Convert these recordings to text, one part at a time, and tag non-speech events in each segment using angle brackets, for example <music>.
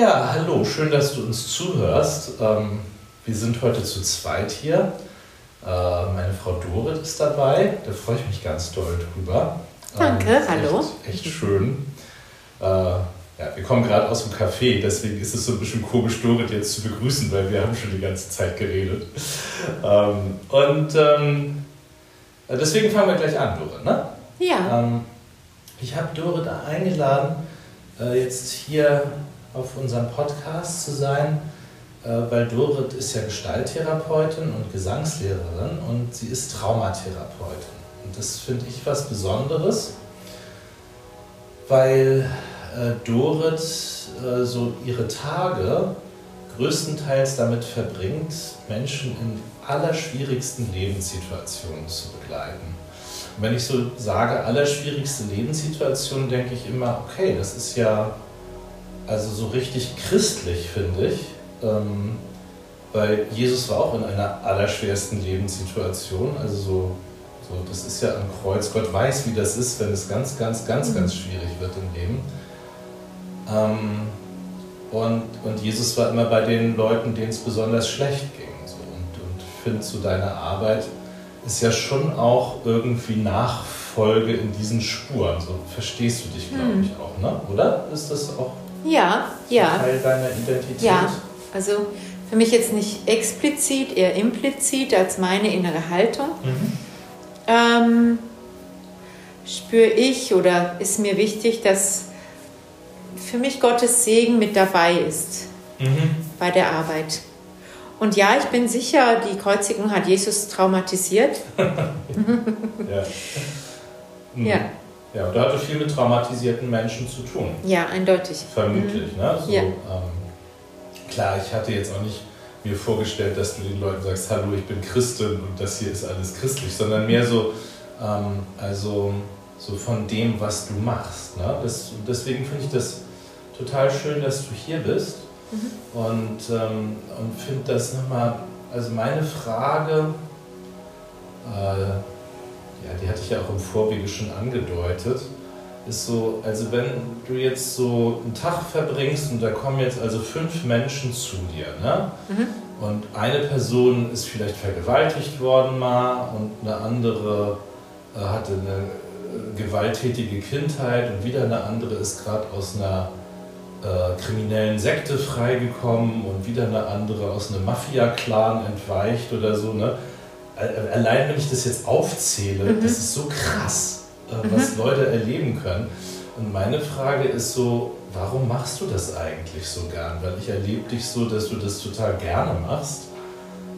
Ja, hallo, schön, dass du uns zuhörst. Ähm, wir sind heute zu zweit hier. Äh, meine Frau Dorit ist dabei, da freue ich mich ganz doll drüber. Danke, ähm, hallo. Echt, echt schön. Äh, ja, wir kommen gerade aus dem Café, deswegen ist es so ein bisschen komisch, Dorit jetzt zu begrüßen, weil wir haben schon die ganze Zeit geredet. Ähm, und ähm, deswegen fangen wir gleich an, Dorit, ne? Ja. Ähm, ich habe Dorit eingeladen, äh, jetzt hier auf unserem Podcast zu sein, äh, weil Dorit ist ja Gestalttherapeutin und Gesangslehrerin und sie ist Traumatherapeutin. Und das finde ich was Besonderes, weil äh, Dorit äh, so ihre Tage größtenteils damit verbringt, Menschen in allerschwierigsten Lebenssituationen zu begleiten. Und wenn ich so sage, allerschwierigste Lebenssituation, denke ich immer, okay, das ist ja also so richtig christlich, finde ich. Ähm, weil Jesus war auch in einer allerschwersten Lebenssituation. Also so, so, das ist ja am Kreuz. Gott weiß, wie das ist, wenn es ganz, ganz, ganz, mhm. ganz schwierig wird im Leben. Ähm, und, und Jesus war immer bei den Leuten, denen es besonders schlecht ging. So. Und, und ich finde, so deine Arbeit ist ja schon auch irgendwie Nachfolge in diesen Spuren. So verstehst du dich, glaube mhm. ich, auch, ne? oder? Ist das auch ja, ja. Teil deiner Identität? Ja, also für mich jetzt nicht explizit, eher implizit als meine innere Haltung. Mhm. Ähm, spüre ich oder ist mir wichtig, dass für mich Gottes Segen mit dabei ist mhm. bei der Arbeit. Und ja, ich bin sicher, die Kreuzigung hat Jesus traumatisiert. <laughs> ja. <laughs> Mhm. ja. Ja, und da hatte viel mit traumatisierten Menschen zu tun. Ja, eindeutig. Vermutlich, mhm. ne? So, ja. Ähm, klar, ich hatte jetzt auch nicht mir vorgestellt, dass du den Leuten sagst, hallo, ich bin Christin und das hier ist alles christlich, sondern mehr so, ähm, also so von dem, was du machst. Ne? Das, deswegen finde ich das total schön, dass du hier bist mhm. und, ähm, und finde das nochmal, also meine Frage, äh, ja, die hatte ich ja auch im Vorwege schon angedeutet, ist so, also wenn du jetzt so einen Tag verbringst und da kommen jetzt also fünf Menschen zu dir, ne? Mhm. Und eine Person ist vielleicht vergewaltigt worden mal und eine andere äh, hatte eine äh, gewalttätige Kindheit und wieder eine andere ist gerade aus einer äh, kriminellen Sekte freigekommen und wieder eine andere aus einem Mafia-Clan entweicht oder so, ne? Allein wenn ich das jetzt aufzähle, mhm. das ist so krass, äh, was mhm. Leute erleben können. Und meine Frage ist so, warum machst du das eigentlich so gern? Weil ich erlebe dich so, dass du das total gerne machst.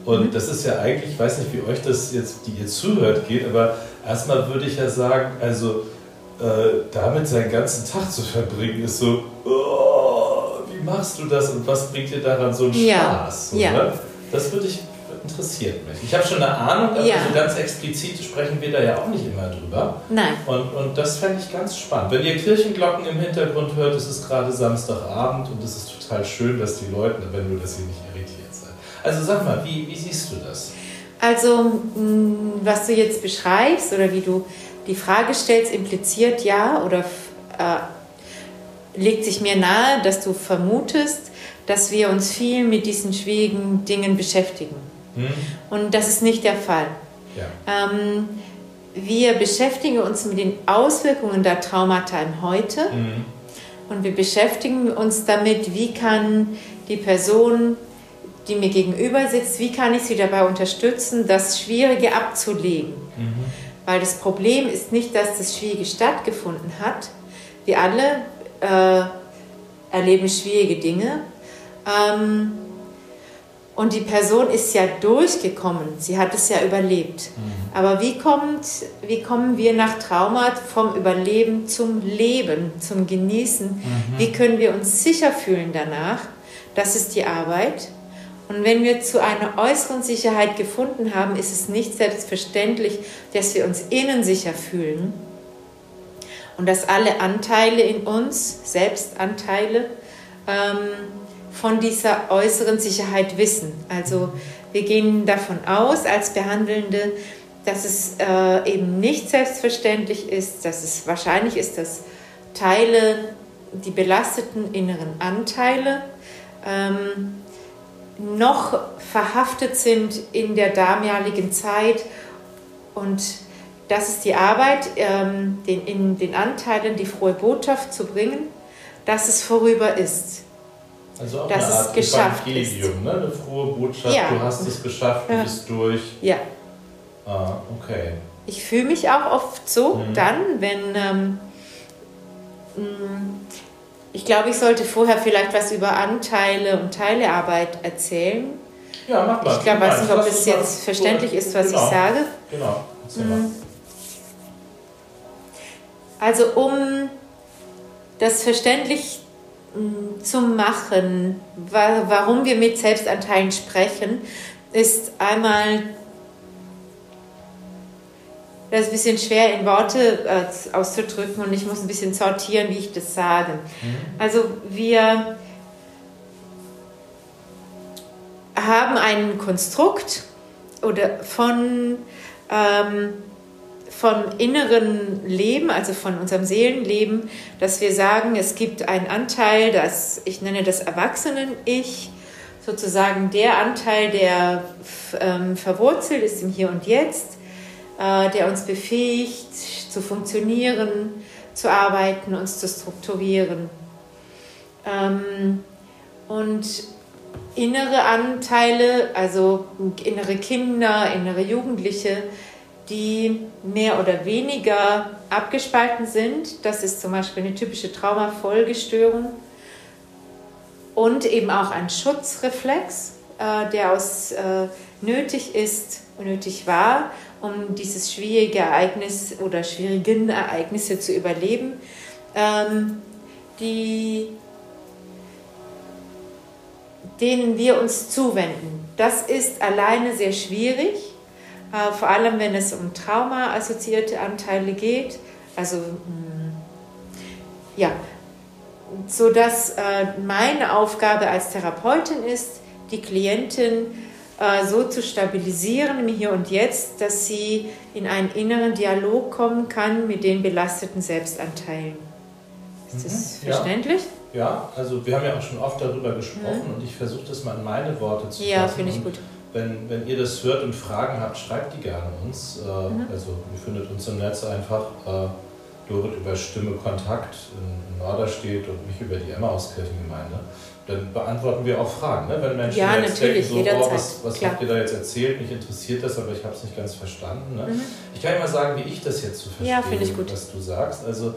Und mhm. das ist ja eigentlich, ich weiß nicht, wie euch das jetzt, die ihr zuhört, geht, aber erstmal würde ich ja sagen, also äh, damit seinen ganzen Tag zu verbringen, ist so, oh, wie machst du das und was bringt dir daran so einen Spaß? So, ja. Ne? Das würde ich interessiert mich. Ich habe schon eine Ahnung, aber ja. so ganz explizit sprechen wir da ja auch nicht immer drüber. Nein. Und, und das fände ich ganz spannend. Wenn ihr Kirchenglocken im Hintergrund hört, es ist gerade Samstagabend und es ist total schön, dass die Leute, wenn du das hier nicht irritiert seid. Also sag mal, wie, wie siehst du das? Also, was du jetzt beschreibst oder wie du die Frage stellst, impliziert ja oder äh, legt sich mir nahe, dass du vermutest, dass wir uns viel mit diesen schwierigen Dingen beschäftigen. Mhm. Und das ist nicht der Fall. Ja. Ähm, wir beschäftigen uns mit den Auswirkungen der Traumata im Heute mhm. und wir beschäftigen uns damit, wie kann die Person, die mir gegenüber sitzt, wie kann ich sie dabei unterstützen, das Schwierige abzulegen. Mhm. Weil das Problem ist nicht, dass das Schwierige stattgefunden hat. Wir alle äh, erleben schwierige Dinge. Ähm, und die Person ist ja durchgekommen, sie hat es ja überlebt. Mhm. Aber wie, kommt, wie kommen wir nach Trauma vom Überleben zum Leben, zum Genießen? Mhm. Wie können wir uns sicher fühlen danach? Das ist die Arbeit. Und wenn wir zu einer äußeren Sicherheit gefunden haben, ist es nicht selbstverständlich, dass wir uns innen sicher fühlen und dass alle Anteile in uns, Selbstanteile, ähm, von dieser äußeren Sicherheit wissen. Also wir gehen davon aus als Behandelnde, dass es äh, eben nicht selbstverständlich ist, dass es wahrscheinlich ist, dass Teile, die belasteten inneren Anteile ähm, noch verhaftet sind in der damaligen Zeit. Und das ist die Arbeit, ähm, den, in den Anteilen die frohe Botschaft zu bringen, dass es vorüber ist. Also auch dass eine Art es geschafft Evangelium, ist. Ne? eine frohe Botschaft, Ja. du hast es geschafft, du bist durch. Ja, Ah, okay. ich fühle mich auch oft so Mhm. dann, wenn ähm, mh, ich glaube, ich sollte vorher vielleicht was über Anteile und Teilearbeit erzählen. Ja, mach mal. Ich glaube, weiß nicht, ob es jetzt verständlich ist, was genau, ich sage. Genau. Mhm. Also um das verständlich zu machen, wa warum wir mit Selbstanteilen sprechen, ist einmal, das ist ein bisschen schwer in Worte äh, auszudrücken und ich muss ein bisschen sortieren, wie ich das sage. Also wir haben ein Konstrukt oder von ähm, vom inneren Leben, also von unserem Seelenleben, dass wir sagen, es gibt einen Anteil, das ich nenne das Erwachsenen-Ich, sozusagen der Anteil, der ähm, verwurzelt ist im Hier und Jetzt, äh, der uns befähigt zu funktionieren, zu arbeiten, uns zu strukturieren. Ähm, und innere Anteile, also innere Kinder, innere Jugendliche, die mehr oder weniger abgespalten sind. Das ist zum Beispiel eine typische Traumafolgestörung und eben auch ein Schutzreflex, äh, der aus äh, nötig ist, nötig war, um dieses schwierige Ereignis oder schwierigen Ereignisse zu überleben, ähm, die denen wir uns zuwenden. Das ist alleine sehr schwierig, äh, vor allem wenn es um Trauma-assoziierte Anteile geht. Also, mh, ja, sodass äh, meine Aufgabe als Therapeutin ist, die Klientin äh, so zu stabilisieren im Hier und Jetzt, dass sie in einen inneren Dialog kommen kann mit den belasteten Selbstanteilen. Ist das Mhm, ja. verständlich? Ja, also wir haben ja auch schon oft darüber gesprochen und ich versuche das mal in meine Worte zu Mhm. Ja, fassen. finde ich gut. Wenn, wenn ihr das hört und Fragen habt, schreibt die gerne uns. Äh, Mhm. Also ihr findet uns im Netz einfach äh, Dorit über Stimme Kontakt in Norderstedt und mich über die Emmauskirchengemeinde. Dann beantworten wir auch Fragen. Ne? Wenn Menschen Ja, jetzt natürlich, denken, so, oh, was, was klar. habt ihr da jetzt erzählt? Mich interessiert das, aber ich habe es nicht ganz verstanden. Ne? Mhm. Ich kann ja mal sagen, wie ich das jetzt so verstehe, Ja, finde ich gut. was du sagst. Also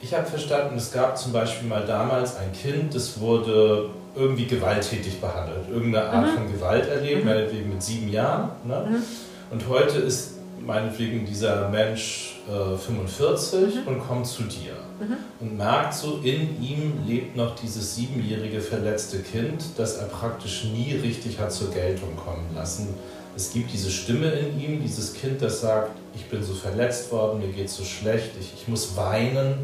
ich habe verstanden, es gab zum Beispiel mal damals ein Kind, das wurde irgendwie gewalttätig behandelt, irgendeine Art Mhm. von Gewalt erlebt, Mhm. meinetwegen mit sieben Jahren. Ne? Mhm. Und heute ist meinetwegen dieser Mensch äh, 45 Mhm. und kommt zu dir Mhm. und merkt so, in ihm lebt noch dieses siebenjährige verletzte Kind, das er praktisch nie richtig hat zur Geltung kommen lassen. Es gibt diese Stimme in ihm, dieses Kind, das sagt, ich bin so verletzt worden, mir geht so schlecht, ich, ich muss weinen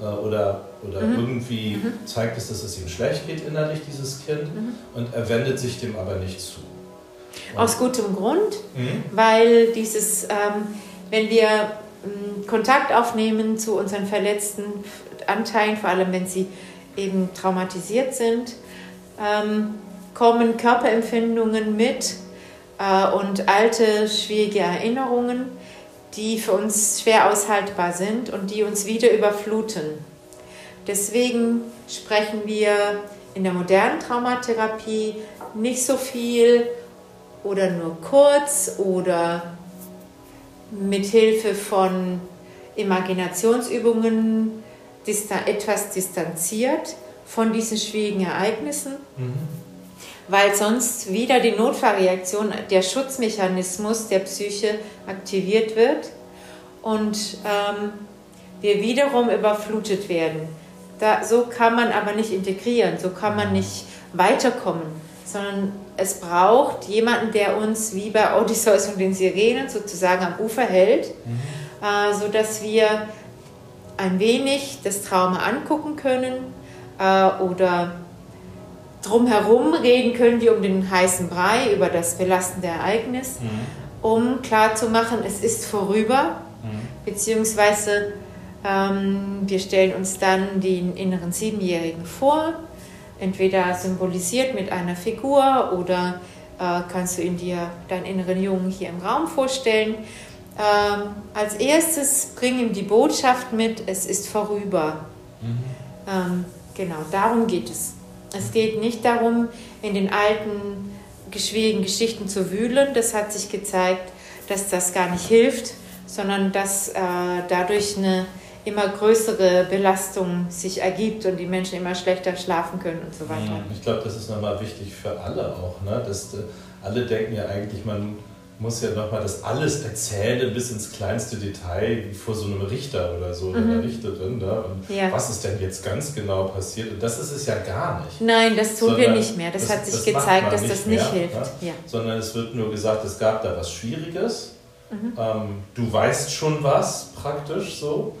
oder, oder Mhm. irgendwie zeigt es, dass es ihm schlecht geht innerlich, dieses Kind, Mhm. und er wendet sich dem aber nicht zu. Und- Aus gutem Grund, Mhm. weil dieses, ähm, wenn wir ähm, Kontakt aufnehmen zu unseren verletzten Anteilen, vor allem wenn sie eben traumatisiert sind, ähm, kommen Körperempfindungen mit äh, und alte, schwierige Erinnerungen, die für uns schwer aushaltbar sind und die uns wieder überfluten. Deswegen sprechen wir in der modernen Traumatherapie nicht so viel oder nur kurz oder mit Hilfe von Imaginationsübungen etwas distanziert von diesen schwierigen Ereignissen, Mhm. Weil sonst wieder die Notfallreaktion, der Schutzmechanismus der Psyche aktiviert wird und ähm, wir wiederum überflutet werden. Da, so kann man aber nicht integrieren, so kann man nicht weiterkommen, sondern es braucht jemanden, der uns wie bei Odysseus und den Sirenen sozusagen am Ufer hält, äh, sodass wir ein wenig das Trauma angucken können äh, oder drumherum reden können, wie um den heißen Brei, über das belastende Ereignis, Mhm. um klarzumachen, es ist vorüber, Mhm. beziehungsweise ähm, wir stellen uns dann den inneren Siebenjährigen vor, entweder symbolisiert mit einer Figur oder äh, kannst du ihn dir, deinen inneren Jungen hier im Raum vorstellen. Ähm, als erstes bring ihm die Botschaft mit, es ist vorüber. Mhm. Ähm, genau, darum geht es. Es geht nicht darum, in den alten, schwierigen Geschichten zu wühlen. Das hat sich gezeigt, dass das gar nicht hilft, sondern dass äh, dadurch eine immer größere Belastung sich ergibt und die Menschen immer schlechter schlafen können und so weiter. Ich glaube, das ist nochmal wichtig für alle auch. Ne? Dass, äh, alle denken ja eigentlich, man muss ja nochmal das alles erzählen bis ins kleinste Detail, wie vor so einem Richter oder so, oder mhm. einer Richterin. Ne? Und ja. was ist denn jetzt ganz genau passiert? Und das ist es ja gar nicht. Nein, das tun Sondern wir nicht mehr. Das, das hat sich das gezeigt, dass nicht das nicht mehr, hilft. Ne? Ja. Sondern es wird nur gesagt, es gab da was Schwieriges. Mhm. Ähm, du weißt schon was, praktisch so.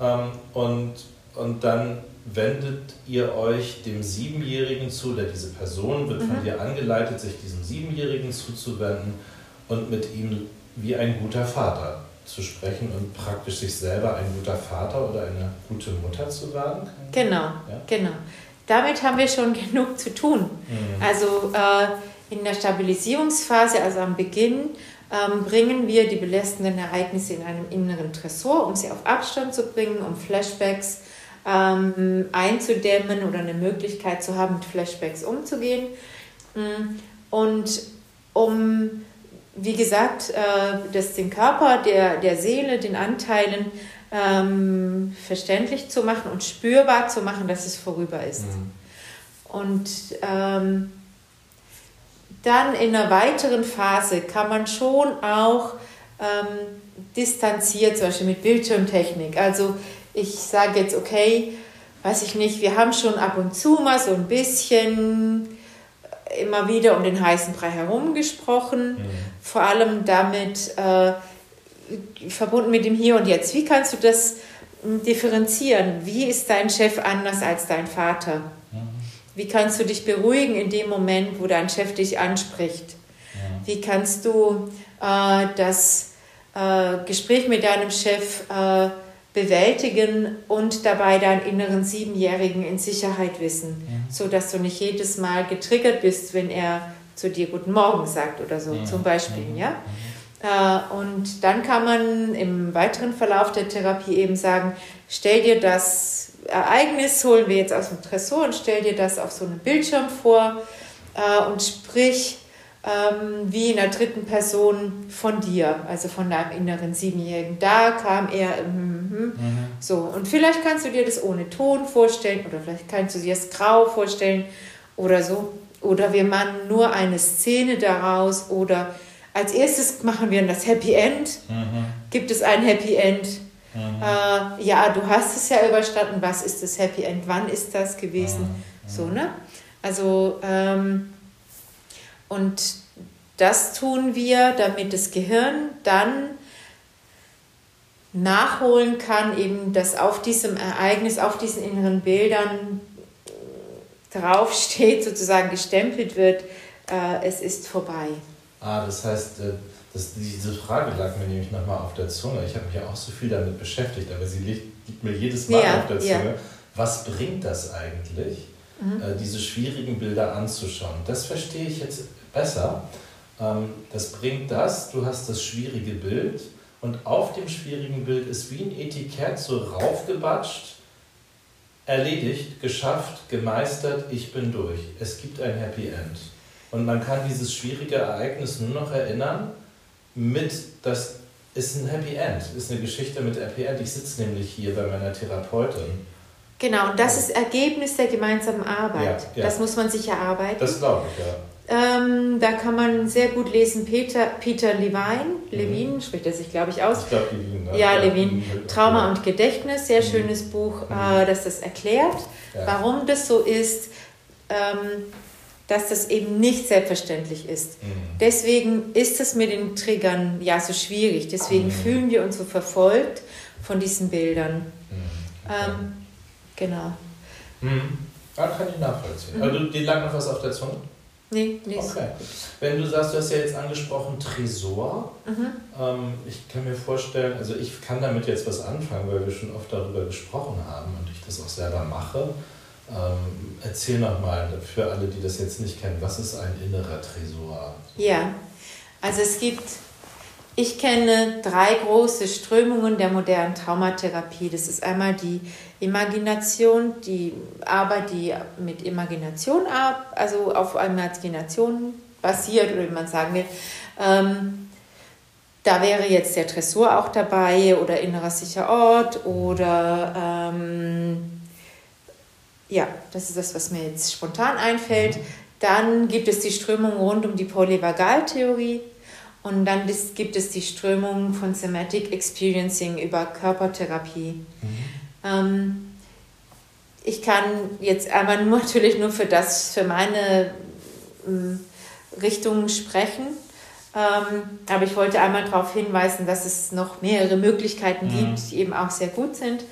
Ähm, und, und dann wendet ihr euch dem Siebenjährigen zu, oder diese Person wird mhm. von dir angeleitet, sich diesem Siebenjährigen zuzuwenden und mit ihm wie ein guter Vater zu sprechen und praktisch sich selber ein guter Vater oder eine gute Mutter zu werden? Genau, ja? genau. Damit haben wir schon <laughs> genug zu tun. Mhm. Also äh, in der Stabilisierungsphase, also am Beginn, ähm, bringen wir die belastenden Ereignisse in einem inneren Tresor, um sie auf Abstand zu bringen, um Flashbacks ähm, einzudämmen oder eine Möglichkeit zu haben, mit Flashbacks umzugehen. Mm, und um, wie gesagt, äh, das den Körper, der, der Seele, den Anteilen ähm, verständlich zu machen und spürbar zu machen, dass es vorüber ist. Mhm. Und ähm, dann in einer weiteren Phase kann man schon auch ähm, distanziert, zum Beispiel mit Bildschirmtechnik. Also ich sage jetzt, okay, weiß ich nicht, wir haben schon ab und zu mal so ein bisschen immer wieder um den heißen Brei herum gesprochen, mhm. vor allem damit äh, verbunden mit dem Hier und Jetzt. Wie kannst du das hm, differenzieren? Wie ist dein Chef anders als dein Vater? Wie kannst du dich beruhigen in dem Moment, wo dein Chef dich anspricht? Ja. Wie kannst du äh, das äh, Gespräch mit deinem Chef äh, bewältigen und dabei deinen inneren Siebenjährigen in Sicherheit wissen, ja. so dass du nicht jedes Mal getriggert bist, wenn er zu dir Guten Morgen sagt oder so, ja. zum Beispiel, ja? Äh, und dann kann man im weiteren Verlauf der Therapie eben sagen, stell dir das Ereignis holen wir jetzt aus dem Tresor und stell dir das auf so einem Bildschirm vor äh, und sprich ähm, wie in der dritten Person von dir, also von deinem inneren Siebenjährigen. Da kam er, mm, mm, mhm. so. Und vielleicht kannst du dir das ohne Ton vorstellen oder vielleicht kannst du dir das grau vorstellen oder so. Oder wir machen nur eine Szene daraus oder als erstes machen wir das Happy End. Mhm. Gibt es ein Happy End? Mhm. Äh, ja, du hast es ja überstanden, was ist das Happy End, wann ist das gewesen? Mhm. So, ne? Also, ähm, und das tun wir, damit das Gehirn dann nachholen kann, eben dass auf diesem Ereignis, auf diesen inneren Bildern draufsteht, sozusagen gestempelt wird, äh, es ist vorbei. Ah, das heißt, äh das, diese Frage lag mir nämlich nochmal auf der Zunge. Ich habe mich ja auch so viel damit beschäftigt, aber sie liegt, liegt mir jedes Mal ja, auf der Zunge. Ja. Was bringt das eigentlich, mhm. äh, diese schwierigen Bilder anzuschauen? Das verstehe ich jetzt besser. Ähm, das bringt das, du hast das schwierige Bild und auf dem schwierigen Bild ist wie ein Etikett so raufgebatscht, erledigt, geschafft, gemeistert, ich bin durch. Es gibt ein Happy End. Und man kann dieses schwierige Ereignis nur noch erinnern, mit, das ist ein Happy End, ist eine Geschichte mit Happy End. Ich sitze nämlich hier bei meiner Therapeutin. Genau, und das ist Ergebnis der gemeinsamen Arbeit. Ja, ja. Das muss man sich erarbeiten. Das glaube ich, ja. Ähm, da kann man sehr gut lesen, Peter, Peter Levine, Levin, mhm. spricht er sich, glaube ich, aus. Ich glaube, Levin. Ne? Ja, Levin. Trauma und Gedächtnis, sehr mhm. schönes Buch, mhm. äh, das das erklärt, warum das so ist. Ähm, dass das eben nicht selbstverständlich ist. Mhm. Deswegen ist es mit den Triggern ja so schwierig. Deswegen mhm. fühlen wir uns so verfolgt von diesen Bildern. Mhm. Okay. Ähm, genau. Mhm. Ja, kann ich nachvollziehen. Mhm. Also dir lag noch was auf der Zunge? Nee, nicht. Okay. Wenn du sagst, du hast ja jetzt angesprochen Tresor. Mhm. Ähm, ich kann mir vorstellen, also ich kann damit jetzt was anfangen, weil wir schon oft darüber gesprochen haben und ich das auch selber mache. Ähm, erzähl nochmal für alle, die das jetzt nicht kennen, was ist ein innerer Tresor? Ja, also es gibt, ich kenne drei große Strömungen der modernen Traumatherapie. Das ist einmal die Imagination, die Arbeit, die mit Imagination also auf Imagination basiert oder wie man sagen will. Ähm, da wäre jetzt der Tresor auch dabei oder innerer sicher Ort oder ähm, ja, das ist das, was mir jetzt spontan einfällt. Dann gibt es die Strömung rund um die Polyvagaltheorie und dann gibt es die Strömung von Thematic Experiencing über Körpertherapie. Mhm. Ähm, ich kann jetzt aber nur <laughs> natürlich nur für das, für meine ähm, Richtung sprechen. Ähm, aber ich wollte einmal darauf hinweisen, dass es noch mehrere Möglichkeiten mhm. gibt, die eben auch sehr gut sind.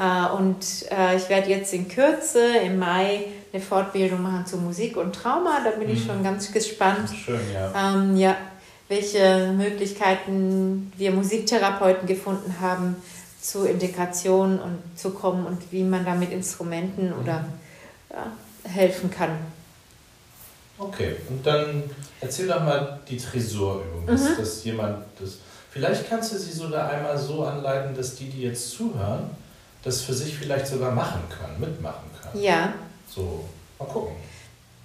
Äh, und äh, ich werde jetzt in Kürze im Mai eine Fortbildung machen zu Musik und Trauma. Da bin mhm. ich schon ganz gespannt. Schön, ja. Ähm, ja. Welche Möglichkeiten wir Musiktherapeuten gefunden haben, zur Integration und zu kommen und wie man da mit Instrumenten mhm. oder ja, helfen kann. Okay, und dann erzähl doch mal die Tresorübung, dass, mhm. dass jemand das. Vielleicht kannst du sie sogar einmal so anleiten, dass die, die jetzt zuhören, das für sich vielleicht sogar machen können, mitmachen können. Ja. So, mal gucken.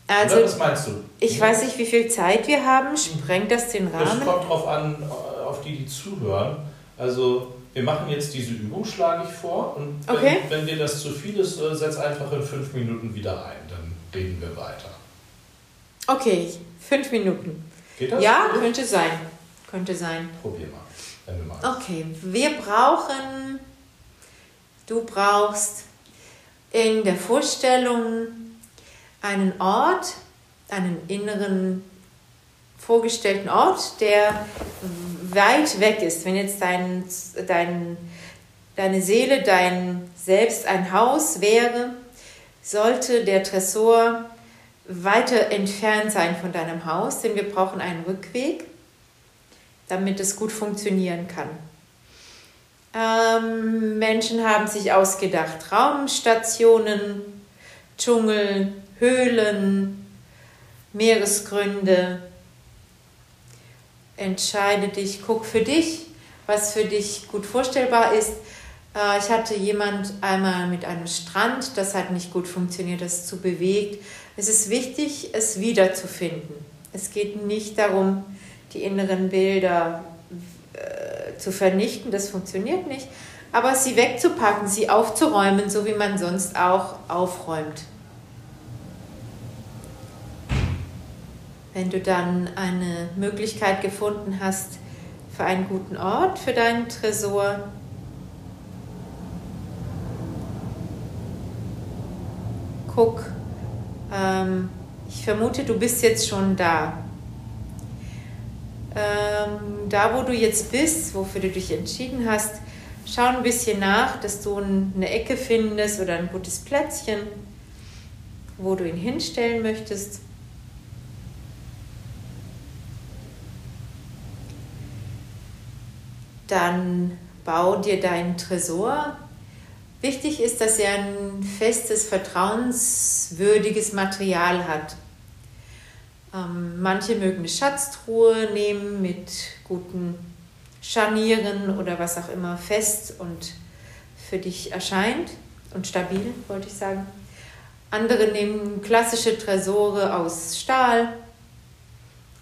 Also, Oder was meinst du? Ich weiß nicht, wie viel Zeit wir haben. Sprengt das den Rahmen? Es kommt darauf an, auf die, die zuhören. Also, wir machen jetzt diese Übung, schlage ich vor. Und wenn, okay. wenn dir das zu viel ist, äh, setz einfach in fünf Minuten wieder ein. Dann reden wir weiter. Okay, fünf Minuten. Geht das? Ja, könnte sein. Könnte sein. Probier mal, wenn du magst. Okay, wir brauchen, du brauchst in der Vorstellung einen Ort, einen inneren vorgestellten Ort, der weit weg ist. Wenn jetzt dein, dein, deine Seele, dein Selbst ein Haus wäre, sollte der Tresor weiter entfernt sein von deinem Haus, denn wir brauchen einen Rückweg, damit es gut funktionieren kann. Ähm, Menschen haben sich ausgedacht, Raumstationen, Dschungel, Höhlen, Meeresgründe. Entscheide dich, guck für dich, was für dich gut vorstellbar ist. Äh, ich hatte jemand einmal mit einem Strand, das hat nicht gut funktioniert, das ist zu bewegt. Es ist wichtig, es wiederzufinden. Es geht nicht darum, die inneren Bilder äh, zu vernichten, das funktioniert nicht, aber sie wegzupacken, sie aufzuräumen, so wie man sonst auch aufräumt. Wenn du dann eine Möglichkeit gefunden hast für einen guten Ort für deinen Tresor, guck, ähm, ich vermute, du bist jetzt schon da. Ähm, da, wo du jetzt bist, wofür du dich entschieden hast, schau ein bisschen nach, dass du eine Ecke findest oder ein gutes Plätzchen, wo du ihn hinstellen möchtest. Dann bau dir deinen Tresor Wichtig ist, dass er ein festes, vertrauenswürdiges Material hat. Ähm, manche mögen eine Schatztruhe nehmen mit guten Scharnieren oder was auch immer fest und für dich erscheint und stabil, wollte ich sagen. Andere nehmen klassische Tresore aus Stahl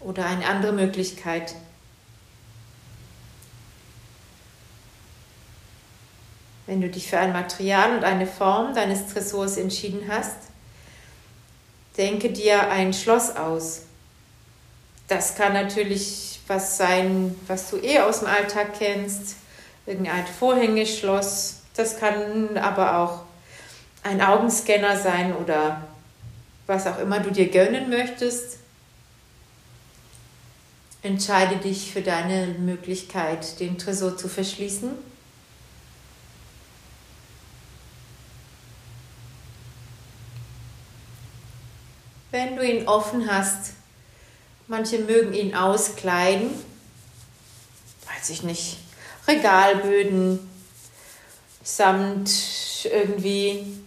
oder eine andere Möglichkeit Wenn du dich für ein Material und eine Form deines Tresors entschieden hast, denke dir ein Schloss aus. Das kann natürlich was sein, was du eh aus dem Alltag kennst, irgendein Vorhängeschloss. Das kann aber auch ein Augenscanner sein oder was auch immer du dir gönnen möchtest. Entscheide dich für deine Möglichkeit, den Tresor zu verschließen. Wenn du ihn offen hast. Manche mögen ihn auskleiden, weiß ich nicht, Regalböden, Samt irgendwie.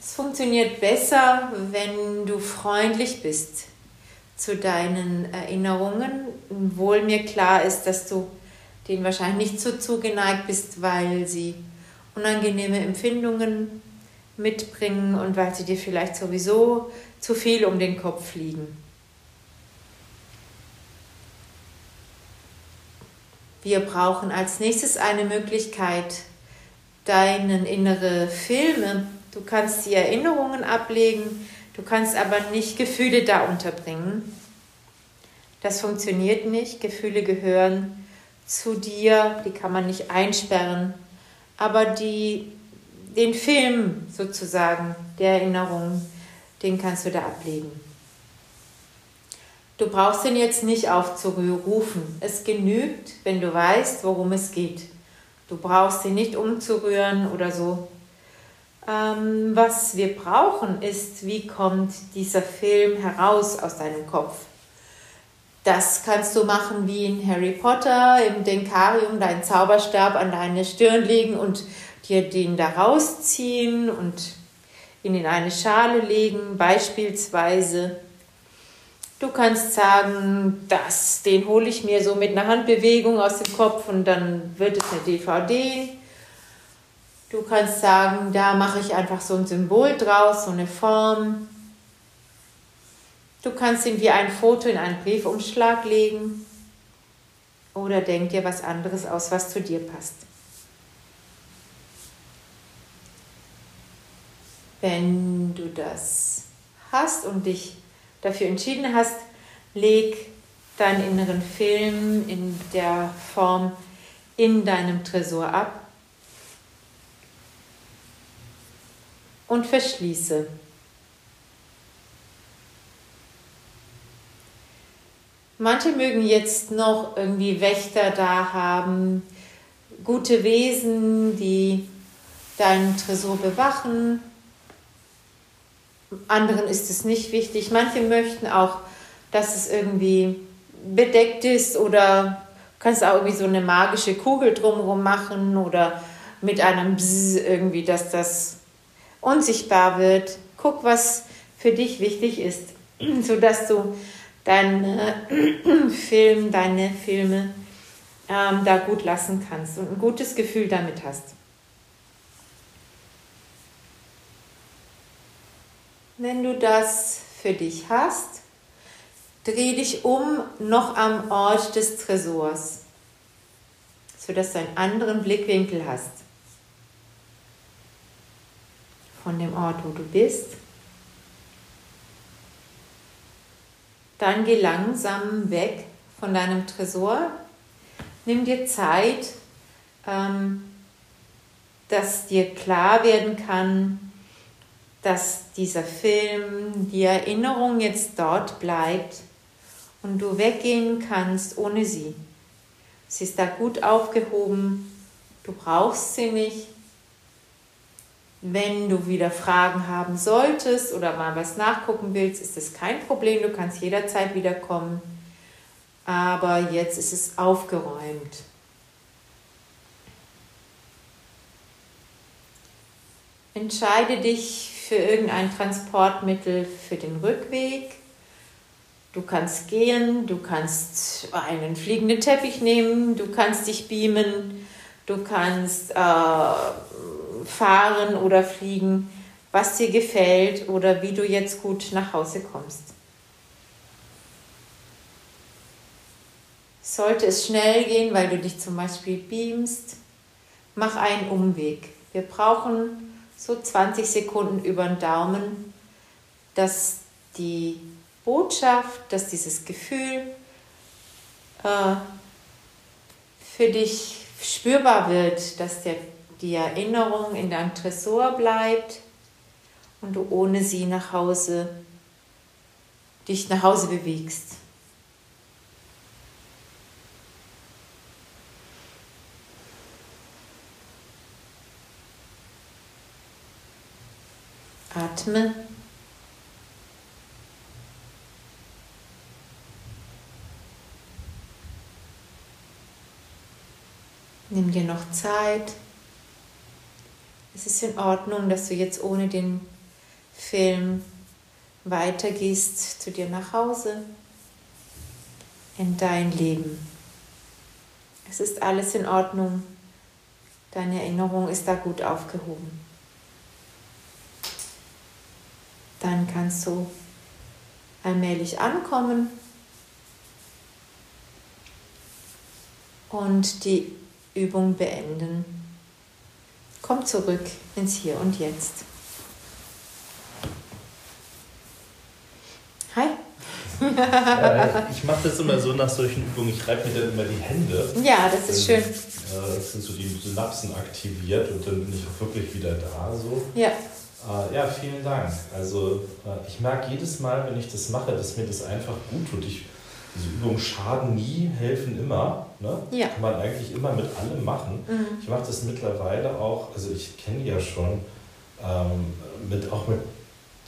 funktioniert besser, wenn du freundlich bist zu deinen Erinnerungen, obwohl mir klar ist, dass du denen wahrscheinlich nicht so zugeneigt bist, weil sie unangenehme Empfindungen mitbringen und weil sie dir vielleicht sowieso zu viel um den Kopf fliegen. Wir brauchen als nächstes eine Möglichkeit, deinen innere Filme, du kannst die Erinnerungen ablegen, du kannst aber nicht Gefühle da unterbringen. Das funktioniert nicht. Gefühle gehören zu dir, die kann man nicht einsperren. Aber die, den Film sozusagen der Erinnerung, den kannst du da ablegen. Du brauchst ihn jetzt nicht aufzurufen. Es genügt, wenn du weißt, worum es geht. Du brauchst ihn nicht umzurühren oder so. Ähm, was wir brauchen, ist, wie kommt dieser Film heraus aus deinem Kopf. Das kannst du machen wie in Harry Potter im Denkarium, deinen Zauberstab an deine Stirn legen und dir den da rausziehen und ihn in eine Schale legen, beispielsweise. Du kannst sagen, das, den hole ich mir so mit einer Handbewegung aus dem Kopf und dann wird es eine DVD. Du kannst sagen, da mache ich einfach so ein Symbol draus, so eine Form. Du kannst ihn wie ein Foto in einen Briefumschlag legen oder denk dir was anderes aus, was zu dir passt. Wenn du das hast und dich dafür entschieden hast, leg deinen inneren Film in der Form in deinem Tresor ab und verschließe. Manche mögen jetzt noch irgendwie Wächter da haben, gute Wesen, die deinen Tresor bewachen. Anderen ist es nicht wichtig. Manche möchten auch, dass es irgendwie bedeckt ist oder kannst auch irgendwie so eine magische Kugel drumherum machen oder mit einem Bzz irgendwie, dass das unsichtbar wird. Guck, was für dich wichtig ist, <clears throat> sodass du deinen <clears throat> Film, deine Filme ähm, da gut lassen kannst und ein gutes Gefühl damit hast. Wenn du das für dich hast, dreh dich um noch am Ort des Tresors, sodass du einen anderen Blickwinkel hast von dem Ort, wo du bist. Dann geh langsam weg von deinem Tresor. Nimm dir Zeit, ähm, dass dir klar werden kann, dass dieser Film, die Erinnerung jetzt dort bleibt und du weggehen kannst ohne sie. Sie ist da gut aufgehoben, du brauchst sie nicht, wenn du wieder Fragen haben solltest oder mal was nachgucken willst, ist das kein Problem. Du kannst jederzeit wiederkommen. Aber jetzt ist es aufgeräumt. Entscheide dich für irgendein Transportmittel für den Rückweg. Du kannst gehen, du kannst einen fliegenden Teppich nehmen, du kannst dich beamen, du kannst äh, fahren oder fliegen, was dir gefällt oder wie du jetzt gut nach Hause kommst. Sollte es schnell gehen, weil du dich zum Beispiel beamst, mach einen Umweg. Wir brauchen so 20 Sekunden über den Daumen, dass die Botschaft, dass dieses Gefühl äh, für dich spürbar wird, dass der die Erinnerung in deinem Tresor bleibt und du ohne sie nach Hause dich nach Hause bewegst. Atme. Nimm dir noch Zeit. Es ist in Ordnung, dass du jetzt ohne den Film weitergehst zu dir nach Hause, in dein Leben. Es ist alles in Ordnung. Deine Erinnerung ist da gut aufgehoben. Dann kannst du allmählich ankommen und die Übung beenden. Komm zurück ins Hier und Jetzt. Hi. ich mache das immer so nach solchen Übungen, ich reibe mir dann immer die Hände. Ja, das ist schön. Das sind so die Synapsen aktiviert und dann bin ich auch wirklich wieder da. So. Ja. Uh, ja, vielen Dank. Also uh, ich merke jedes Mal, wenn ich das mache, dass mir das einfach gut tut. Ich, diese Übungen schaden nie, helfen immer. Ne? Ja. Kann man eigentlich immer mit allem machen. Mhm. Ich mache das mittlerweile auch, also ich kenne ja schon, ähm, mit, auch mit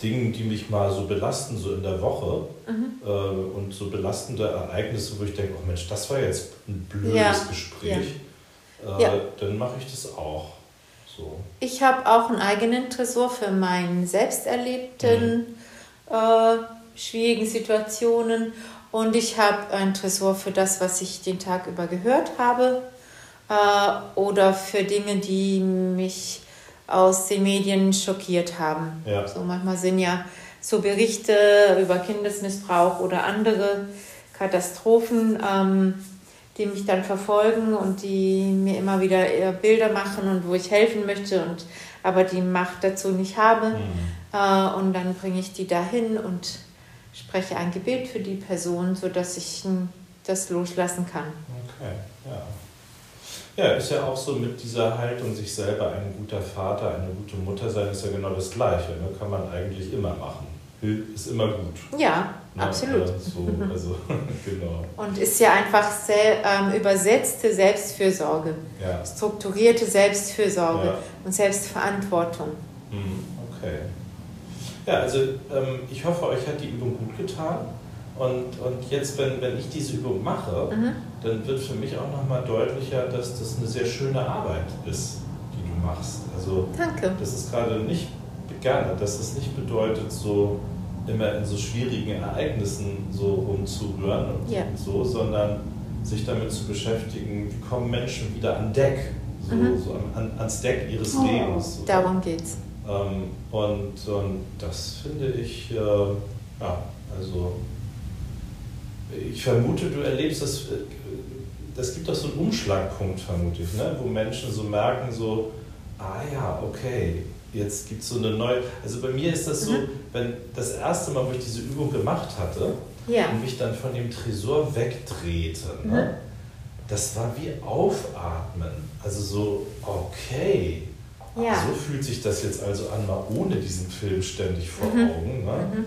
Dingen, die mich mal so belasten, so in der Woche Mhm. äh, und so belastende Ereignisse, wo ich denke, oh Mensch, das war jetzt ein blödes Ja. Gespräch, Äh, Ja. dann mache ich das auch. So. Ich habe auch einen eigenen Tresor für meinen selbst erlebten äh, schwierigen Situationen und ich habe einen Tresor für das, was ich den Tag über gehört habe äh, oder für Dinge, die mich aus den Medien schockiert haben. Ja. So manchmal sind ja so Berichte über Kindesmissbrauch oder andere Katastrophen, ähm, die mich dann verfolgen und die mir immer wieder Bilder machen und wo ich helfen möchte und aber die Macht dazu nicht habe. Mhm. Äh, und dann bringe ich die dahin und spreche ein Gebet für die Person, sodass ich das loslassen kann. Okay, ja. Ja, ist ja auch so mit dieser Haltung, sich selber ein guter Vater, eine gute Mutter sein, ist ja genau das Gleiche. Ne? Kann man eigentlich immer machen. Ist immer gut. Ja, Ne? absolut. Äh, so, also, <laughs> genau. Und ist ja einfach sel ähm, übersetzte Selbstfürsorge, Ja. strukturierte Selbstfürsorge Ja. und Selbstverantwortung. Mhm, Okay. Ja, also ähm, ich hoffe, euch hat die Übung gut getan. Und, und jetzt, wenn, wenn ich diese Übung mache, Mhm. dann wird für mich auch nochmal deutlicher, dass das eine sehr schöne Arbeit ist, die du machst. Also Danke. das ist gerade nicht gerne, dass es nicht bedeutet, so immer in so schwierigen Ereignissen so rumzurühren und Ja. so, sondern sich damit zu beschäftigen, wie kommen Menschen wieder an Deck, so, Mhm. so an, an, ans Deck ihres Lebens. So. Darum geht's. Ähm, und, und das finde ich, äh, ja, also ich vermute, du erlebst das, äh, das gibt doch so einen Umschlagpunkt, vermute ich, ne? wo Menschen so merken, so, ah ja, okay, jetzt gibt es so eine neue, also bei mir ist das so, Mhm. wenn das erste Mal, wo ich diese Übung gemacht hatte Ja. und mich dann von dem Tresor wegdrehte, ne? Mhm. das war wie Aufatmen, also so, okay, Ja. so fühlt sich das jetzt also an, mal ohne diesen Film ständig vor Mhm. Augen. Ne? Mhm.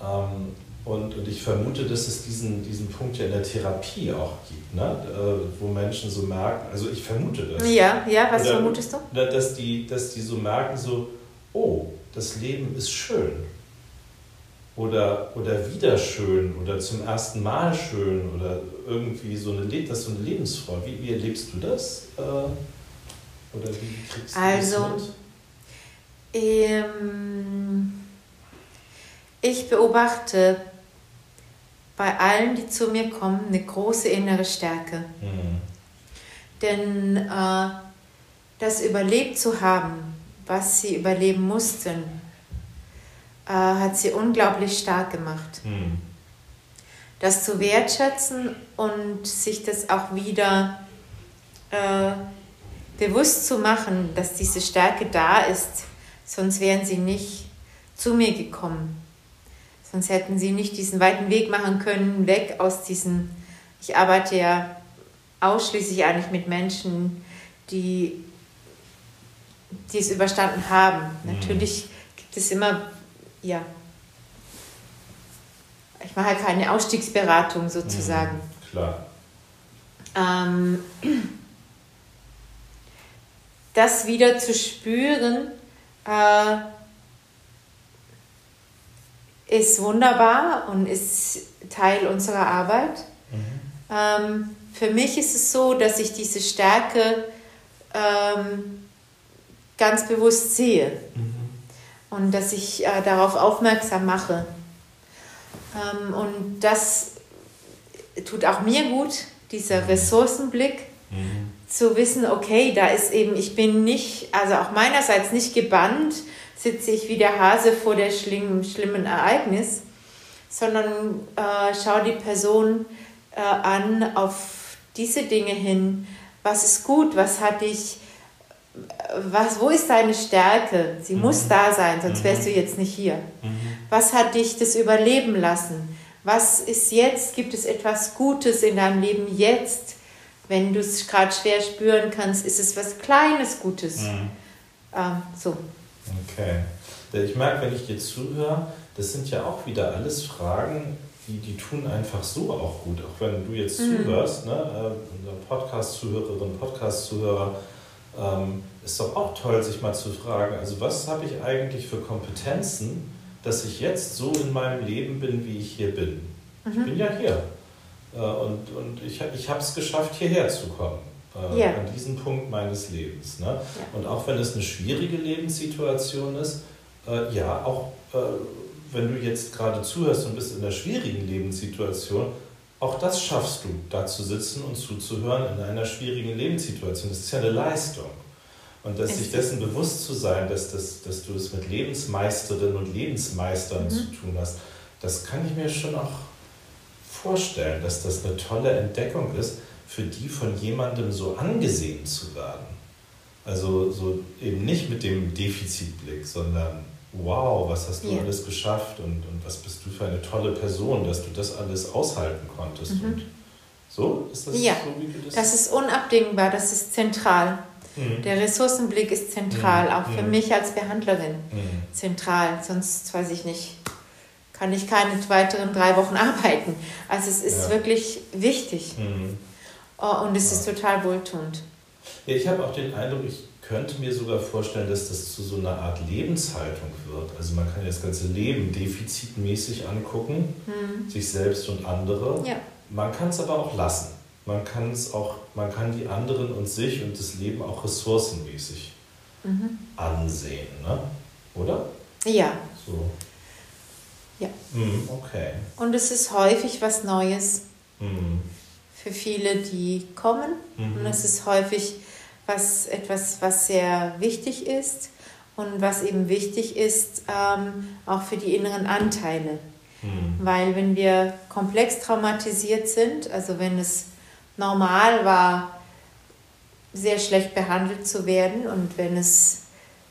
Ähm, und, und ich vermute, dass es diesen, diesen Punkt ja in der Therapie auch gibt, ne? äh, wo Menschen so merken, also ich vermute das, Ja, ja, was Oder- vermutest du? dass, die, dass die so merken, so, oh, das Leben ist schön. Oder, oder wieder schön oder zum ersten Mal schön oder irgendwie so eine, das so eine Lebensfreude. Wie, wie erlebst du das? Äh, oder wie kriegst du Also, das mit? Ähm, ich beobachte bei allen, die zu mir kommen, eine große innere Stärke. Mhm. Denn äh, das überlebt zu haben, was sie überleben mussten, äh, hat sie unglaublich stark gemacht. Mhm. Das zu wertschätzen und sich das auch wieder äh, bewusst zu machen, dass diese Stärke da ist, sonst wären sie nicht zu mir gekommen. Sonst hätten sie nicht diesen weiten Weg machen können, weg aus diesem, ich arbeite ja ausschließlich eigentlich mit Menschen, die, die es überstanden haben. Mhm. Natürlich gibt es immer, ja, ich mache halt keine Ausstiegsberatung sozusagen. Mhm. Klar. Ähm, das wieder zu spüren, äh, ist wunderbar und ist Teil unserer Arbeit. Mhm. Ähm, für mich ist es so, dass ich diese Stärke ähm, ganz bewusst sehe. Mhm. und dass ich äh, darauf aufmerksam mache. Ähm, und das tut auch mir gut, dieser Ressourcenblick, mhm. zu wissen, okay, da ist eben, ich bin nicht, also auch meinerseits nicht gebannt, sitze ich wie der Hase vor der schlimmen, schlimmen Ereignis, sondern äh, schau die Person äh, an auf diese Dinge hin. Was ist gut? Was hat dich? Was, wo ist deine Stärke? Sie mhm. muss da sein, sonst wärst du mhm. jetzt nicht hier. Mhm. Was hat dich das überleben lassen? Was ist jetzt? Gibt es etwas Gutes in deinem Leben jetzt? Wenn du es gerade schwer spüren kannst, ist es was Kleines Gutes. Mhm. Ähm, so. Okay. Ich merke, wenn ich dir zuhöre, das sind ja auch wieder alles Fragen, die, die tun einfach so auch gut. Auch wenn du jetzt mhm. zuhörst, ne, äh, Podcast-Zuhörerin, Podcast-Zuhörer, ähm, ist doch auch toll, sich mal zu fragen, also was habe ich eigentlich für Kompetenzen, dass ich jetzt so in meinem Leben bin, wie ich hier bin. Mhm. Ich bin ja hier. Äh, und, und ich, ich habe es geschafft, hierher zu kommen. Äh, ja. An diesem Punkt meines Lebens. Ne? Ja. Und auch wenn es eine schwierige Lebenssituation ist, äh, ja, auch äh, wenn du jetzt gerade zuhörst und bist in einer schwierigen Lebenssituation, auch das schaffst du, da zu sitzen und zuzuhören in einer schwierigen Lebenssituation. Das ist ja eine Leistung. Und dass sich dessen bewusst zu sein, dass, das, dass du es mit Lebensmeisterinnen und Lebensmeistern mhm. zu tun hast, das kann ich mir schon auch vorstellen, dass das eine tolle Entdeckung ist, für die von jemandem so angesehen zu werden. Also so eben nicht mit dem Defizitblick, sondern wow, was hast du ja. alles geschafft und, und was bist du für eine tolle Person, dass du das alles aushalten konntest. Mhm. So ist das ja, so, wie du das. Das ist unabdingbar, das ist zentral. Mhm. Der Ressourcenblick ist zentral, mhm. auch für mhm. mich als Behandlerin zentral. Sonst weiß ich nicht, kann ich keine weiteren drei Wochen <laughs> arbeiten. Also es ist ja. wirklich wichtig. Mhm. Oh, und es ist total wohltuend. Ja, ich habe auch den Eindruck, ich könnte mir sogar vorstellen, dass das zu so einer Art Lebenshaltung wird. Also man kann das ganze Leben defizitmäßig angucken, mhm. sich selbst und andere. Ja. Man kann es aber auch lassen. Man kann es auch, man kann die anderen und sich und das Leben auch ressourcenmäßig mhm. ansehen, ne? Oder? Ja. So. Ja. Mhm, okay. Und es ist häufig was Neues mhm. Für viele, die kommen. Mhm. Und es ist häufig was etwas, was sehr wichtig ist und was eben wichtig ist, ähm, auch für die inneren Anteile. Mhm. Weil wenn wir komplex traumatisiert sind, also wenn es normal war, sehr schlecht behandelt zu werden und wenn es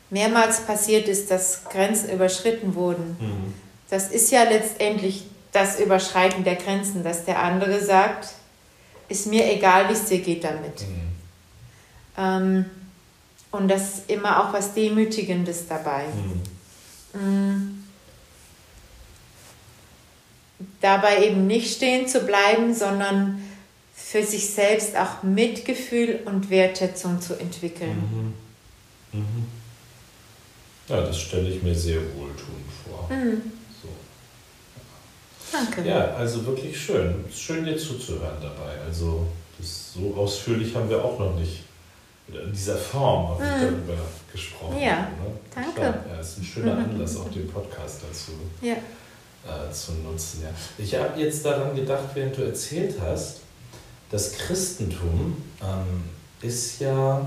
mehrmals passiert ist, dass Grenzen überschritten wurden, mhm. das ist ja letztendlich das Überschreiten der Grenzen, dass der andere sagt, ist mir egal, wie es dir geht damit. Mhm. Ähm, und das ist immer auch was Demütigendes dabei. Mhm. Mhm. Dabei eben nicht stehen zu bleiben, sondern für sich selbst auch Mitgefühl und Wertschätzung zu entwickeln. Mhm. Mhm. Ja, das stelle ich mir sehr wohltuend vor. Mhm. Danke. Ja, also wirklich schön. Schön dir zuzuhören dabei. Also das, so ausführlich haben wir auch noch nicht in dieser Form habe ich mhm. darüber gesprochen. Ja, ne? danke. Klar, ja, ist ein schöner Anlass, auch den Podcast dazu ja. äh, zu nutzen. Ja. Ich habe jetzt daran gedacht, während du erzählt hast, das Christentum ähm, ist ja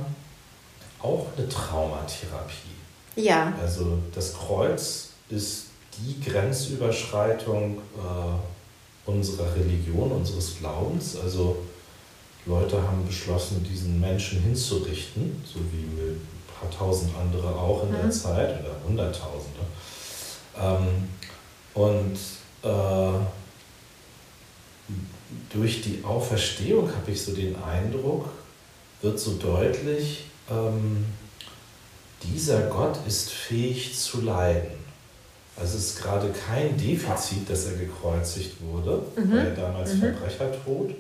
auch eine Traumatherapie. Ja. Also das Kreuz ist die Grenzüberschreitung äh, unserer Religion, unseres Glaubens. Also Leute haben beschlossen, diesen Menschen hinzurichten, so wie ein paar tausend andere auch in mhm. der Zeit oder Hunderttausende. Ähm, und äh, durch die Auferstehung habe ich so den Eindruck, wird so deutlich, ähm, dieser Gott ist fähig zu leiden. Also es ist gerade kein Defizit, dass er gekreuzigt wurde, mhm. weil er damals mhm. Verbrechertod,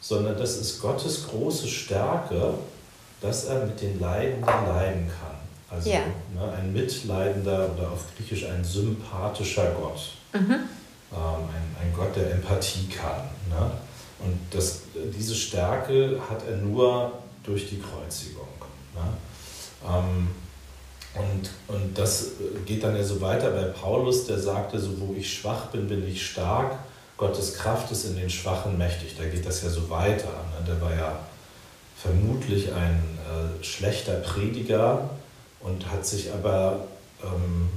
sondern das ist Gottes große Stärke, dass er mit den Leidenden leiden kann. Also ja. ne, ein mitleidender oder auf Griechisch ein sympathischer Gott. Mhm. Ähm, ein, ein Gott, der Empathie kann. Ne? Und das, diese Stärke hat er nur durch die Kreuzigung. Ne? Ähm, Und, und das geht dann ja so weiter bei Paulus, der sagte, so wo ich schwach bin, bin ich stark. Gottes Kraft ist in den Schwachen mächtig. Da geht das ja so weiter. Ne? Der war ja vermutlich ein äh, schlechter Prediger und hat sich aber ähm,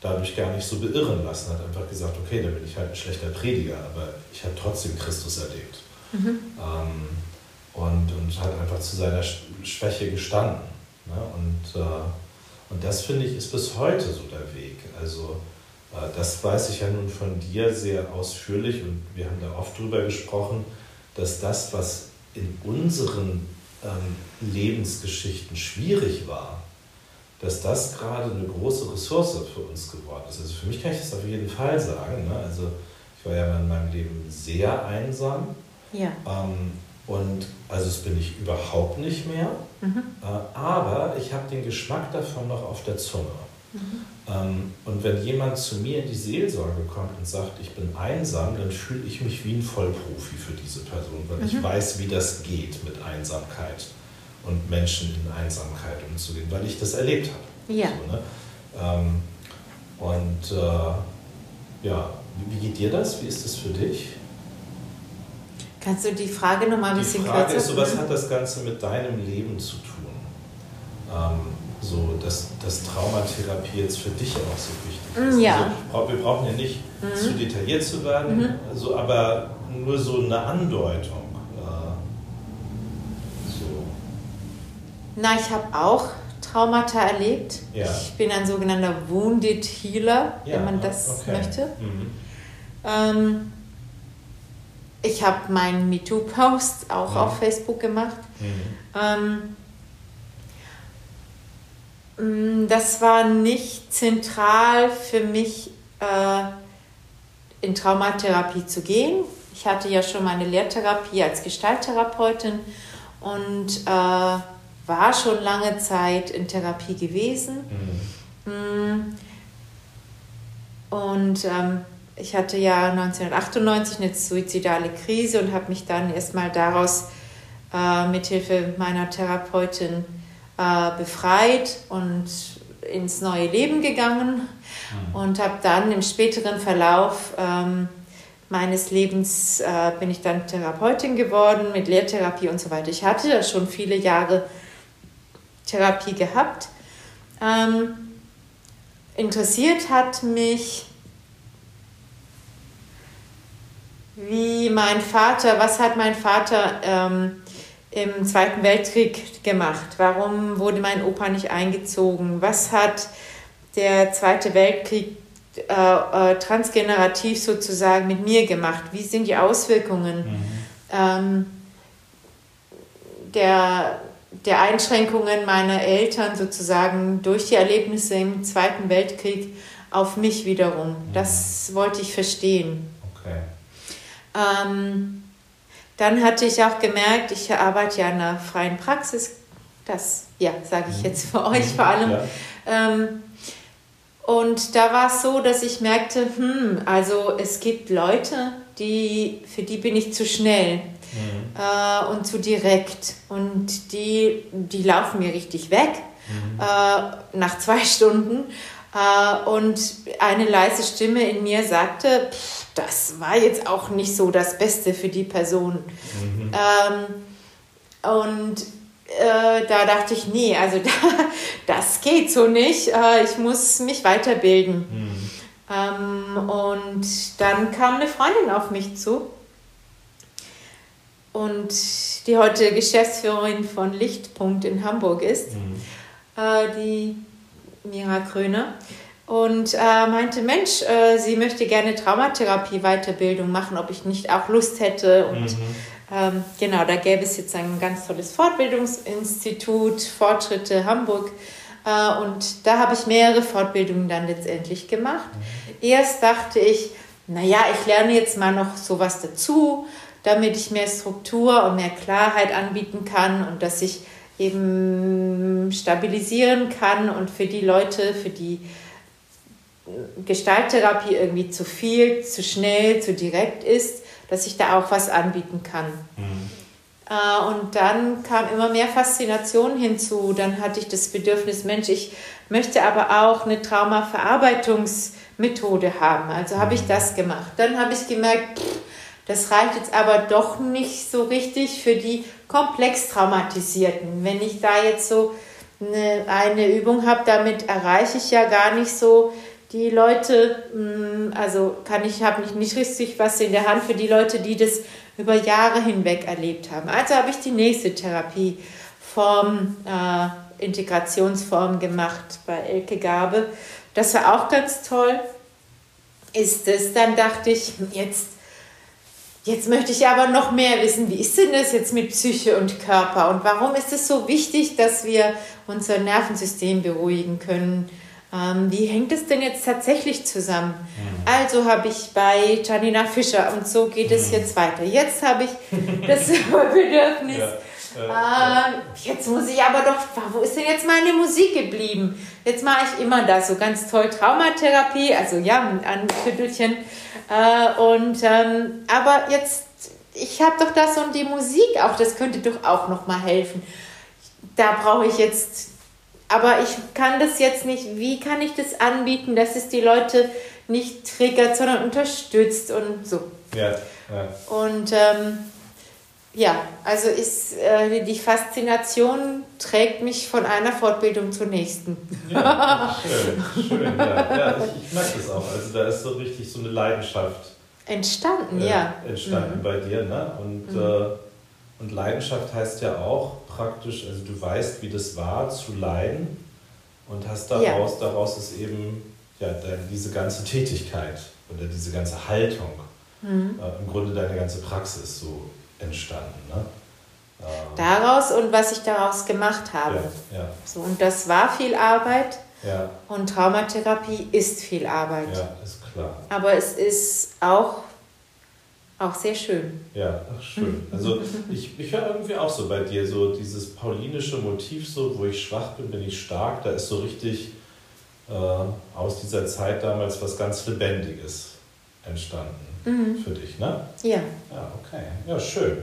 dadurch gar nicht so beirren lassen. Hat einfach gesagt, okay, dann bin ich halt ein schlechter Prediger, aber ich habe trotzdem Christus erlebt. Mhm. Ähm, und, und hat einfach zu seiner Schwäche gestanden. Ne? Und, äh, und das finde ich ist bis heute so der Weg. Also äh, das weiß ich ja nun von dir sehr ausführlich und wir haben da oft drüber gesprochen, dass das, was in unseren ähm, Lebensgeschichten schwierig war, dass das gerade eine große Ressource für uns geworden ist. Also für mich kann ich das auf jeden Fall sagen. Ne? Also ich war ja in meinem Leben sehr einsam. Ja. Ähm, und also das bin ich überhaupt nicht mehr. Mhm. Äh, aber ich habe den Geschmack davon noch auf der Zunge. Mhm. Ähm, und wenn jemand zu mir in die Seelsorge kommt und sagt, ich bin einsam, dann fühle ich mich wie ein Vollprofi für diese Person, weil mhm. ich weiß, wie das geht mit Einsamkeit und Menschen in Einsamkeit umzugehen, weil ich das erlebt habe. Ja. So, ne? ähm, und äh, ja, wie geht dir das? Wie ist das für dich? Kannst du die Frage nochmal ein bisschen kürzer? Die Frage ist so, was hat das Ganze mit deinem Leben zu tun? Ähm, so, dass, dass Traumatherapie jetzt für dich auch so wichtig ist. Mm, ja. Also, wir brauchen ja nicht mhm. zu detailliert zu werden, mhm. also, aber nur so eine Andeutung. Äh, so. Na, ich habe auch Traumata erlebt. Ja. Ich bin ein sogenannter Wounded Healer, ja, wenn man das okay. möchte. Mhm. Ähm, ich habe meinen MeToo-Post auch mhm. auf Facebook gemacht. Mhm. Ähm, mm, das war nicht zentral für mich, äh, in Traumatherapie zu gehen. Ich hatte ja schon meine Lehrtherapie als Gestalttherapeutin und äh, war schon lange Zeit in Therapie gewesen. Mhm. Mm. Und ähm, ich hatte ja 1998 eine suizidale Krise und habe mich dann erstmal daraus äh, mithilfe meiner Therapeutin äh, befreit und ins neue Leben gegangen mhm. und habe dann im späteren Verlauf ähm, meines Lebens äh, bin ich dann Therapeutin geworden mit Lehrtherapie und so weiter. Ich hatte ja schon viele Jahre Therapie gehabt. Ähm, interessiert hat mich wie mein Vater, was hat mein Vater ähm, im Zweiten Weltkrieg gemacht? Warum wurde mein Opa nicht eingezogen? Was hat der Zweite Weltkrieg äh, äh, transgenerativ sozusagen mit mir gemacht? Wie sind die Auswirkungen mhm. ähm, der, der Einschränkungen meiner Eltern sozusagen durch die Erlebnisse im Zweiten Weltkrieg auf mich wiederum? Mhm. Das wollte ich verstehen. Okay. Ähm, dann hatte ich auch gemerkt, ich arbeite ja in einer freien Praxis, das ja, sage ich jetzt für euch vor allem. Ja. Ähm, und da war es so, dass ich merkte, hm, also es gibt Leute, die, für die bin ich zu schnell mhm. äh, und zu direkt. Und die, die laufen mir richtig weg mhm. äh, nach zwei Stunden. Äh, und eine leise Stimme in mir sagte, pff, das war jetzt auch nicht so das Beste für die Person. Mhm. Ähm, und äh, da dachte ich, nee, also <laughs> da, das geht so nicht. Äh, ich muss mich weiterbilden. Mhm. Ähm, und dann kam eine Freundin auf mich zu. Und die heute Geschäftsführerin von Lichtpunkt in Hamburg ist, mhm. äh, die Mira Kröner und äh, meinte, Mensch, äh, sie möchte gerne Traumatherapie Weiterbildung machen, ob ich nicht auch Lust hätte. Und mhm. ähm, genau, da gäbe es jetzt ein ganz tolles Fortbildungsinstitut, Fortschritte Hamburg. Äh, und da habe ich mehrere Fortbildungen dann letztendlich gemacht. Mhm. Erst dachte ich, naja, ich lerne jetzt mal noch sowas dazu, damit ich mehr Struktur und mehr Klarheit anbieten kann und dass ich eben stabilisieren kann und für die Leute, für die Gestalttherapie irgendwie zu viel, zu schnell, zu direkt ist, dass ich da auch was anbieten kann. Mhm. Äh, und dann kam immer mehr Faszination hinzu. Dann hatte ich das Bedürfnis, Mensch, ich möchte aber auch eine Traumaverarbeitungsmethode haben. Also habe ich mhm. das gemacht. Dann habe ich gemerkt, pff, das reicht jetzt aber doch nicht so richtig für die komplex Traumatisierten. Wenn ich da jetzt so eine, eine Übung habe, damit erreiche ich ja gar nicht so die Leute, mm, also kann ich, habe ich nicht richtig was in der Hand für die Leute, die das über Jahre hinweg erlebt haben. Also habe ich die nächste Therapieform, äh, Integrationsform gemacht bei Elke Gabe. Das war auch ganz toll. Ist es, dann dachte ich, jetzt Jetzt möchte ich aber noch mehr wissen, wie ist denn das jetzt mit Psyche und Körper und warum ist es so wichtig, dass wir unser Nervensystem beruhigen können? Ähm, wie hängt es denn jetzt tatsächlich zusammen? Mhm. Also habe ich bei Janina Fischer und so geht es mhm. jetzt weiter. Jetzt habe ich das <laughs> Bedürfnis. Ja. Äh, jetzt muss ich aber doch, wo ist denn jetzt meine Musik geblieben? Jetzt mache ich immer das, so ganz toll Traumatherapie, also ja, ein Viertelchen. Äh, und, ähm, aber jetzt, ich habe doch das und die Musik auch, das könnte doch auch noch mal helfen. Da brauche ich jetzt, aber ich kann das jetzt nicht, wie kann ich das anbieten, dass es die Leute nicht triggert, sondern unterstützt und so. Ja, ja. Und ähm, ja, also ist, äh, die Faszination trägt mich von einer Fortbildung zur nächsten. Ja, <laughs> schön, schön, ja. ja ich, ich merke das auch. Also da ist so richtig so eine Leidenschaft. Entstanden, äh, ja. Entstanden mhm. bei dir, ne? Und, mhm. äh, und Leidenschaft heißt ja auch praktisch, also du weißt, wie das war, zu leiden und hast daraus, ja. daraus ist eben ja, diese ganze Tätigkeit oder diese ganze Haltung, mhm. äh, im Grunde deine ganze Praxis so entstanden. Ne? Ähm, daraus und was ich daraus gemacht habe. Ja, ja. So, und das war viel Arbeit. Ja. Und Traumatherapie ist viel Arbeit. Ja, ist klar. Aber es ist auch, auch sehr schön. Ja, ach, schön. <laughs> Also ich, ich höre irgendwie auch so bei dir so dieses paulinische Motiv, so wo ich schwach bin, bin ich stark. Da ist so richtig äh, aus dieser Zeit damals was ganz Lebendiges entstanden mhm. für dich, ne? Ja. Ja, okay. Ja, schön.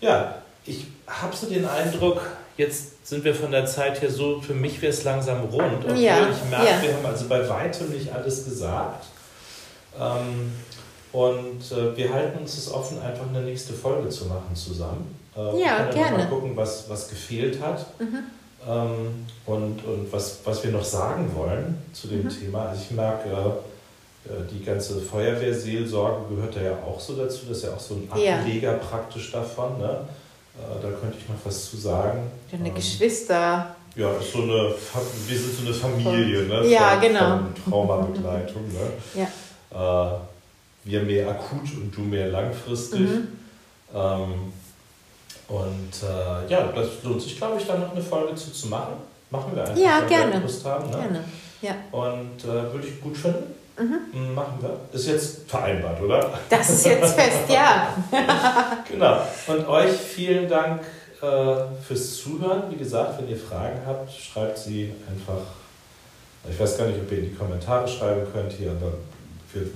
Ja, ich habe so den Eindruck, jetzt sind wir von der Zeit her so, für mich wäre es langsam rund. Obwohl ja. ich merke, ja. wir haben also bei weitem nicht alles gesagt. Ähm, und äh, wir halten uns es offen, einfach eine nächste Folge zu machen zusammen. Äh, ja, wir gerne. Mal gucken, was, was gefehlt hat. Mhm. Ähm, und und was, was wir noch sagen wollen zu dem mhm. Thema. Also ich merke, äh, die ganze Feuerwehrseelsorge gehört da ja auch so dazu, das ist ja auch so ein Ableger ja. praktisch davon. Ne? Äh, da könnte ich noch was zu sagen. Deine ähm, Geschwister. Ja, ist so eine, wir sind so eine Familie, ne? Ja, von, genau. Von Traumabegleitung. ne? <laughs> ja. Äh, wir mehr akut und du mehr langfristig. Mhm. Ähm, und äh, ja, das lohnt sich, glaube ich, da noch eine Folge zu, zu machen. Machen wir einfach, ja, wenn gerne. wir Lust haben. Ne? Gerne. Ja. Und äh, würde ich gut finden. Mhm. Machen wir. Ist jetzt vereinbart, oder? Das ist jetzt fest, ja. <laughs> genau. Und euch vielen Dank äh, fürs Zuhören. Wie gesagt, wenn ihr Fragen habt, schreibt sie einfach. Ich weiß gar nicht, ob ihr in die Kommentare schreiben könnt hier, aber wir äh,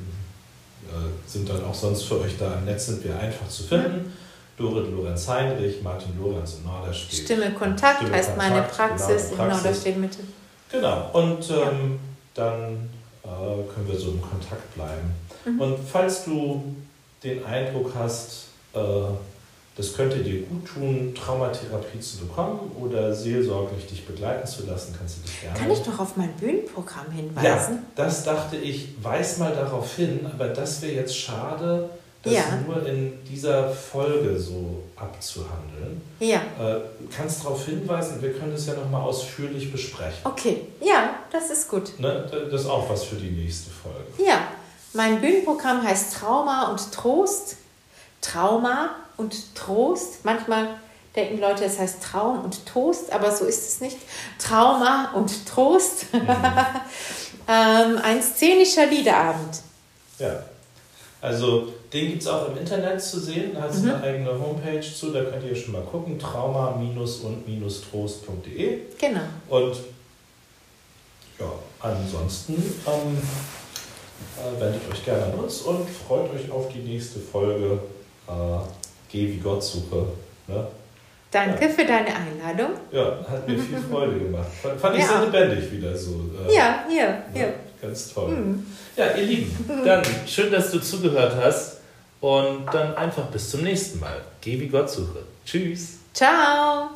sind dann auch sonst für euch da im Netz, sind wir einfach zu finden. Dorit Lorenz Heinrich, Martin Lorenz in Norderstedt. Stimme Kontakt Stimme heißt Kontakt, meine Praxis, genau, Praxis. in Norderstedt Mitte. Genau, und ähm, ja. dann äh, können wir so im Kontakt bleiben. Mhm. Und falls du den Eindruck hast, äh, das könnte dir gut tun, Traumatherapie zu bekommen oder seelsorglich dich begleiten zu lassen, kannst du dich gerne. Kann ich doch auf mein Bühnenprogramm hinweisen? Ja, das dachte ich, weiß mal darauf hin, aber das wäre jetzt schade, das ja. nur in dieser Folge so abzuhandeln. Ja. Äh, kannst darauf hinweisen, wir können das ja nochmal ausführlich besprechen. Okay, ja, das ist gut. Ne? Das ist auch was für die nächste Folge. Ja, mein Bühnenprogramm heißt Trauma und Trost. Trauma und Trost. Manchmal denken Leute, es heißt Traum und Toast, aber so ist es nicht. Trauma und Trost. Mhm. <laughs> ähm, ein szenischer Liederabend. Ja. Also den gibt es auch im Internet zu sehen. Da hat es mhm. eine eigene Homepage zu, da könnt ihr schon mal gucken. Trauma- und-trost.de. Genau. Und ja, ansonsten ähm, äh, wendet euch gerne an uns und freut euch auf die nächste Folge äh, Geh wie Gott suche Ne? Danke ja. für deine Einladung. Ja, hat mir viel <laughs> Freude gemacht. Fand, fand ich sehr lebendig wieder so. Äh, ja, hier, hier. Ganz toll. Mhm. Ja, ihr Lieben, dann schön, dass du zugehört hast und dann einfach bis zum nächsten Mal. Geh wie Gott suche. Tschüss. Ciao.